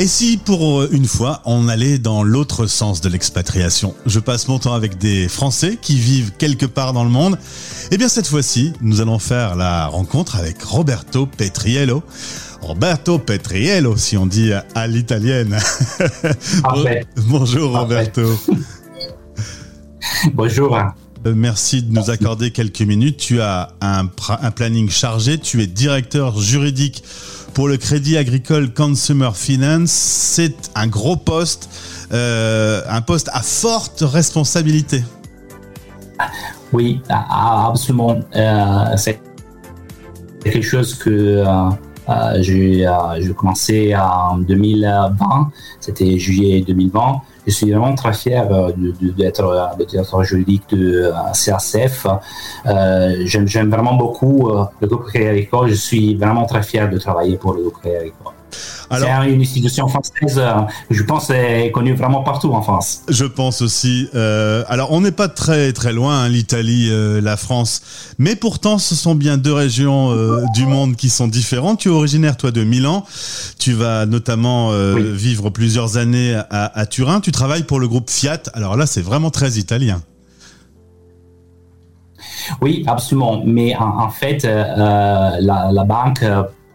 Et si pour euh, une fois on allait dans l'autre sens de l'expatriation? Je passe mon temps avec des Français qui vivent quelque part dans le monde. Eh bien cette fois-ci, nous allons faire la rencontre avec Roberto Petriello. Roberto Petriello, si on dit à l'italienne. Bonjour Roberto. Bonjour. Euh, merci de nous accorder quelques minutes. Tu as un, un planning chargé. Tu es directeur juridique pour le Crédit Agricole Consumer Finance, c'est un gros poste, euh, un poste à forte responsabilité. Oui, absolument. Euh, c'est quelque chose que euh, j'ai commencé en 2020, c'était juillet 2020 je suis vraiment très fier euh, d'être le directeur juridique de euh, CACF. Euh, j'aime vraiment beaucoup le groupe Crédit Agricole. Je suis vraiment très fier de travailler pour le groupe Crédit Agricole. C'est une institution française, euh, je pense, est connue vraiment partout en France. Je pense aussi. Euh, alors, on n'est pas très très loin, hein, l'Italie, euh, la France, mais pourtant, ce sont bien deux régions du monde qui sont différentes. Tu es originaire, toi, de Milan. Tu vas notamment vivre plusieurs années à, Turin. Tu travailles pour le groupe Fiat. Alors là, c'est vraiment très italien. Oui, absolument. Mais en, fait, la, la, banque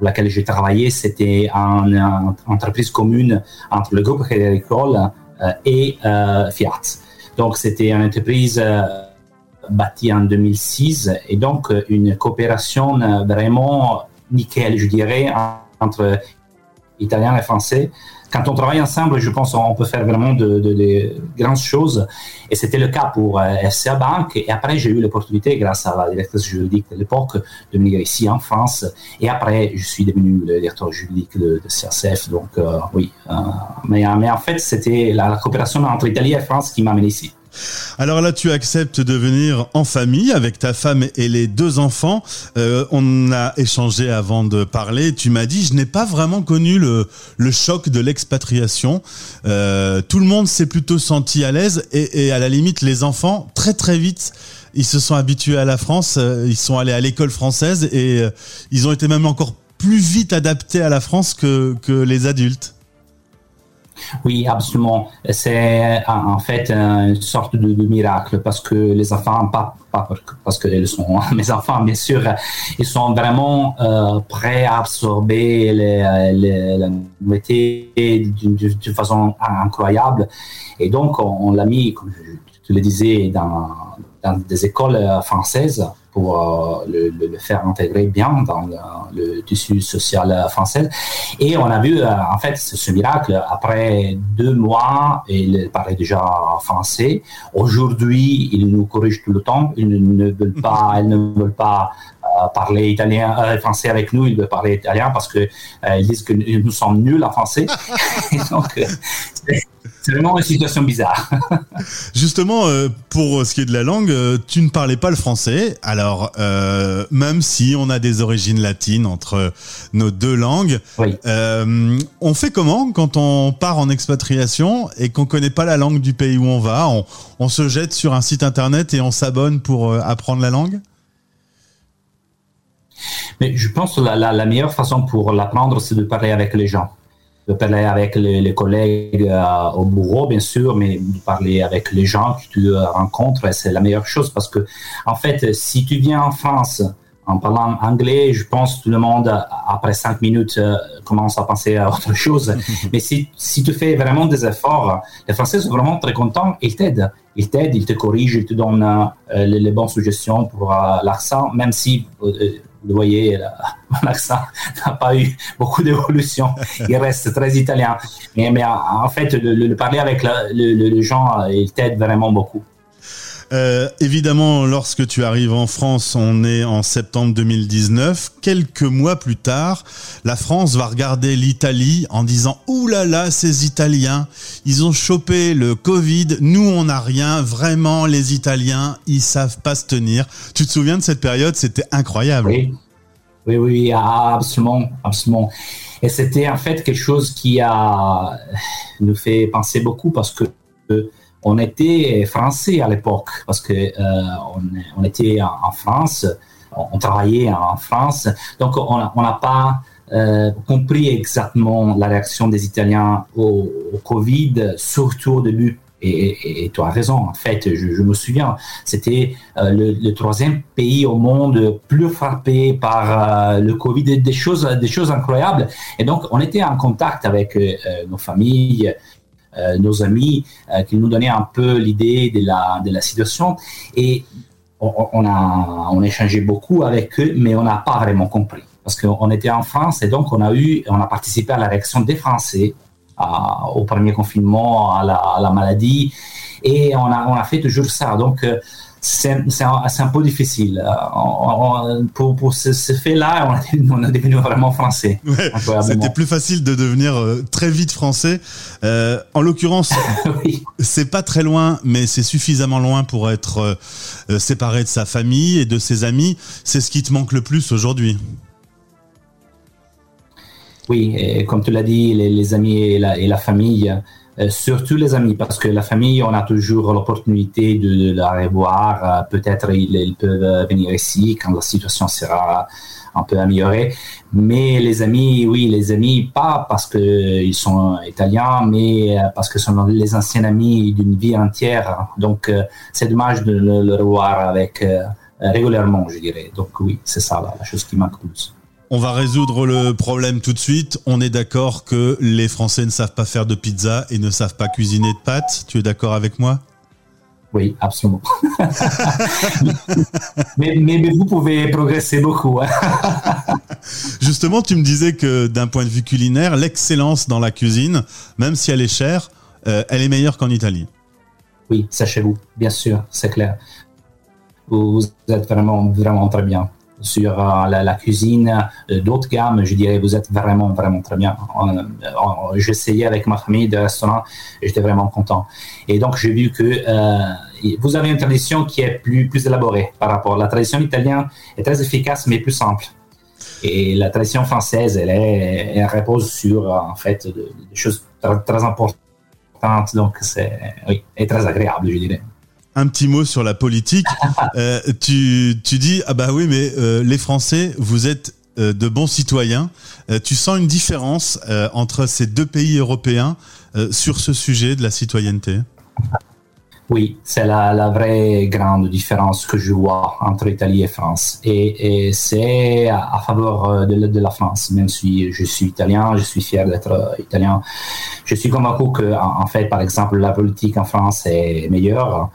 laquelle j'ai travaillé, c'était une, entreprise commune entre le groupe Crédit euh, et euh, Fiat. Donc, c'était une entreprise euh, bâtie en 2006 et donc une coopération vraiment nickel, je dirais, entre Italiens et Français quand on travaille ensemble, je pense qu'on peut faire vraiment de, grandes choses. Et c'était le cas pour euh, FCA Bank. Et après, j'ai eu l'opportunité, grâce à la directrice juridique de l'époque, de venir ici en France. Et après, je suis devenu le directeur juridique de, CACF. Donc, euh, oui. Euh, mais, mais, en fait, c'était la, la coopération entre Italie et France qui m'a amené ici. Alors là, tu acceptes de venir en famille avec ta femme et les deux enfants. Euh, on a échangé avant de parler. Tu m'as dit, je n'ai pas vraiment connu le, choc de l'expatriation. Euh, tout le monde s'est plutôt senti à l'aise et, à la limite, les enfants, très très vite, ils se sont habitués à la France. Euh, ils sont allés à l'école française et ils ont été même encore plus vite adaptés à la France que les adultes. Oui, absolument. C'est en fait une sorte de, miracle parce que les enfants, pas, parce qu'ils sont mes enfants, bien sûr, ils sont vraiment euh, prêts à absorber les, la nouveauté d'une façon incroyable. Et donc, on, l'a mis, comme je, le disais, dans, des écoles françaises pour euh, le, faire intégrer bien dans le, tissu social français. Et on a vu, euh, en fait, ce, miracle, après deux mois, il parlait déjà français. Aujourd'hui, il nous corrige tout le temps. Ils ne veulent pas, ils ne veulent pas euh, parler italien, français avec nous, ils veulent parler italien parce que ils disent que nous sommes nuls en français. donc, c'est vraiment une situation bizarre. Justement, euh, pour ce qui est de la langue, euh, tu ne parlais pas le français. Alors, euh, même si on a des origines latines entre nos deux langues, on fait comment quand on part en expatriation et qu'on connaît pas la langue du pays où on va? On, se jette sur un site internet et on s'abonne pour apprendre la langue? Mais je pense que la meilleure façon pour l'apprendre, c'est de parler avec les gens de parler avec les, collègues euh, au bureau, bien sûr, mais de parler avec les gens que tu rencontres, c'est la meilleure chose parce que, en fait, si tu viens en France en parlant anglais, je pense que tout le monde, après cinq minutes, euh, commence à penser à autre chose. Mais si, si tu fais vraiment des efforts, les Français sont vraiment très contents, ils t'aident. Ils t'aident, ils te corrigent, ils te donnent euh, les, bonnes suggestions pour l'accent, même si vous voyez, mon accent n'a pas eu beaucoup d'évolution. Il reste très italien. Mais, en fait, le, parler avec le, gens, il t'aide vraiment beaucoup. Euh, évidemment, lorsque tu arrives en France, on est en septembre 2019. Quelques mois plus tard, la France va regarder l'Italie en disant Ouh là là, ces Italiens, ils ont chopé le Covid. Nous, on n'a rien. Vraiment, les Italiens, ils savent pas se tenir. Tu te souviens de cette période? C'était incroyable. Oui. Oui, oui, absolument, absolument. Et c'était en fait quelque chose qui a nous fait penser beaucoup parce que on était français à l'époque parce que euh, on, était en, France, on, travaillait en France, donc on n'a pas compris exactement la réaction des Italiens au, Covid, surtout au début et, tu as raison, en fait, je, me souviens, c'était euh, le, troisième pays au monde plus frappé par euh, le Covid, des, choses, des choses incroyables. Et donc, on était en contact avec euh, nos familles, nos amis, qui nous donnaient un peu l'idée de la, de la situation. Et on, a, on échangé beaucoup avec eux, mais on n'a pas vraiment compris. Parce qu'on était en France et donc on a eu, on a participé à la réaction des Français au premier confinement, à la, maladie. Et on a, on a fait toujours ça. Donc, euh, c'est un, un, peu difficile. Euh, pour, pour ce, fait-là, on, est devenu vraiment français. C'était plus facile de devenir euh, très vite français. en l'occurrence, c'est pas très loin, mais c'est suffisamment loin pour être séparé de sa famille et de ses amis. C'est ce qui te manque le plus aujourd'hui. Oui, et comme tu l'as dit, les, amis et la, famille, euh, surtout les amis, parce que la famille, on a toujours l'opportunité de, la revoir. Euh, peut-être ils, peuvent venir ici quand la situation sera un peu améliorée. Mais les amis, oui, les amis, pas parce qu'ils sont italiens, mais euh, parce que ce sont les anciens amis d'une vie entière. Donc, c'est dommage de le, revoir avec régulièrement, je dirais. Donc, oui, c'est ça la chose qui plus. On va résoudre le problème tout de suite. On est d'accord que les Français ne savent pas faire de pizza et ne savent pas cuisiner de pâtes. Tu es d'accord avec moi? Oui, absolument. mais, vous pouvez progresser beaucoup. Hein. Justement, tu me disais que d'un point de vue culinaire, l'excellence dans la cuisine, même si elle est chère, euh, elle est meilleure qu'en Italie. Oui, sachez-vous, bien sûr, c'est clair. Vous êtes vraiment, vraiment très bien sur euh, la, cuisine euh, d'autres gammes, je dirais, vous êtes vraiment, vraiment très bien. J'essayais avec ma famille de restaurant et j'étais vraiment content. Et donc, j'ai vu que euh, vous avez une tradition qui est plus, plus élaborée par rapport. La tradition italienne est très efficace, mais plus simple. Et la tradition française, elle, est, elle repose sur, en fait, des choses très, très importantes. Donc, c'est oui, très agréable, je dirais un petit mot sur la politique. Euh, tu, dis, ah bah oui, mais euh, les Français, vous êtes euh, de bons citoyens. tu sens une différence entre ces deux pays européens sur ce sujet de la citoyenneté? Oui, c'est la, vraie grande différence que je vois entre Italie et France. Et, c'est à, faveur de, de, la France, même si je suis italien, je suis fier d'être italien. Je suis convaincu que, en, fait, par exemple, la politique en France est meilleure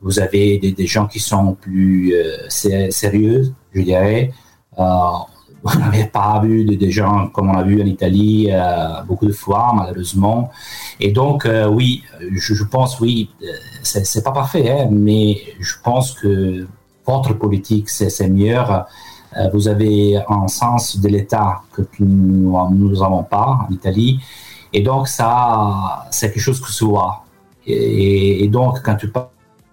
vous avez des, gens qui sont plus euh, sérieux, je dirais. Euh, on n'avait pas vu des gens comme on a vu en Italie euh, beaucoup de fois, malheureusement. Et donc, oui, je, pense, oui, c'est pas parfait, hein, mais je pense que votre politique, c'est mieux. vous avez un sens de l'État que nous n'avons pas en Italie. Et donc, ça, c'est quelque chose que se voit. Et, et donc, quand tu parles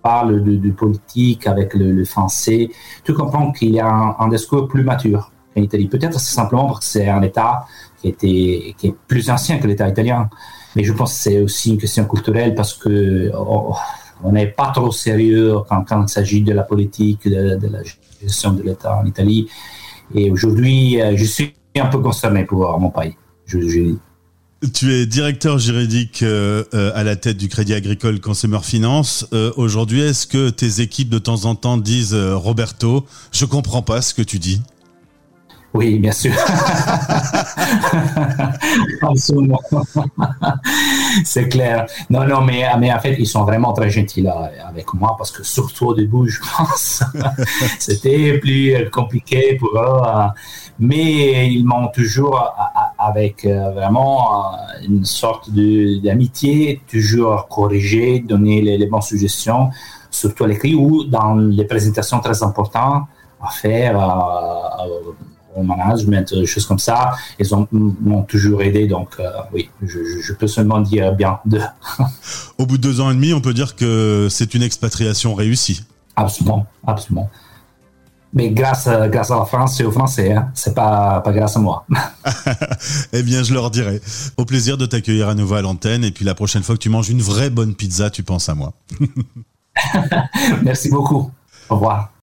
parle de, politique avec le, français, tu comprends qu'il y a un, discours plus mature en Italie. Peut-être c'est simplement parce que c'est un État qui, était, qui est plus ancien que l'État italien. Mais je pense que c'est aussi une question culturelle parce que oh, on n'est pas trop sérieux quand, il s'agit de la politique, de, la gestion de l'État en Italie. Et aujourd'hui, euh, je suis un peu concerné pour mon pays. Tu es directeur juridique euh, euh, à la tête du Crédit Agricole Consumer Finance. Euh, aujourd'hui, est-ce que tes équipes de temps en temps disent Roberto, je comprends pas ce que tu dis? Oui, bien sûr. c'est clair. Non, non, mais, mais en fait, ils sont vraiment très gentils avec moi parce que surtout au début, je pense, c'était plus compliqué pour eux. Mais ils m'ont toujours, avec euh, vraiment une sorte d'amitié, toujours corrigé, donné les, bonnes suggestions, surtout à l'écrit ou dans les présentations très importantes à faire au management, des choses comme ça. Ils m'ont toujours aidé, donc euh, oui, je, peux seulement dire bien de. Au bout de deux ans et demi, on peut dire que c'est une expatriation réussie. Absolument, absolument. Mais grâce, grâce à la France et aux Français, hein, c'est pas, pas grâce à moi. eh bien, je leur dirai. Au plaisir de t'accueillir à nouveau à l'antenne. Et puis la prochaine fois que tu manges une vraie bonne pizza, tu penses à moi. Merci beaucoup. Au revoir.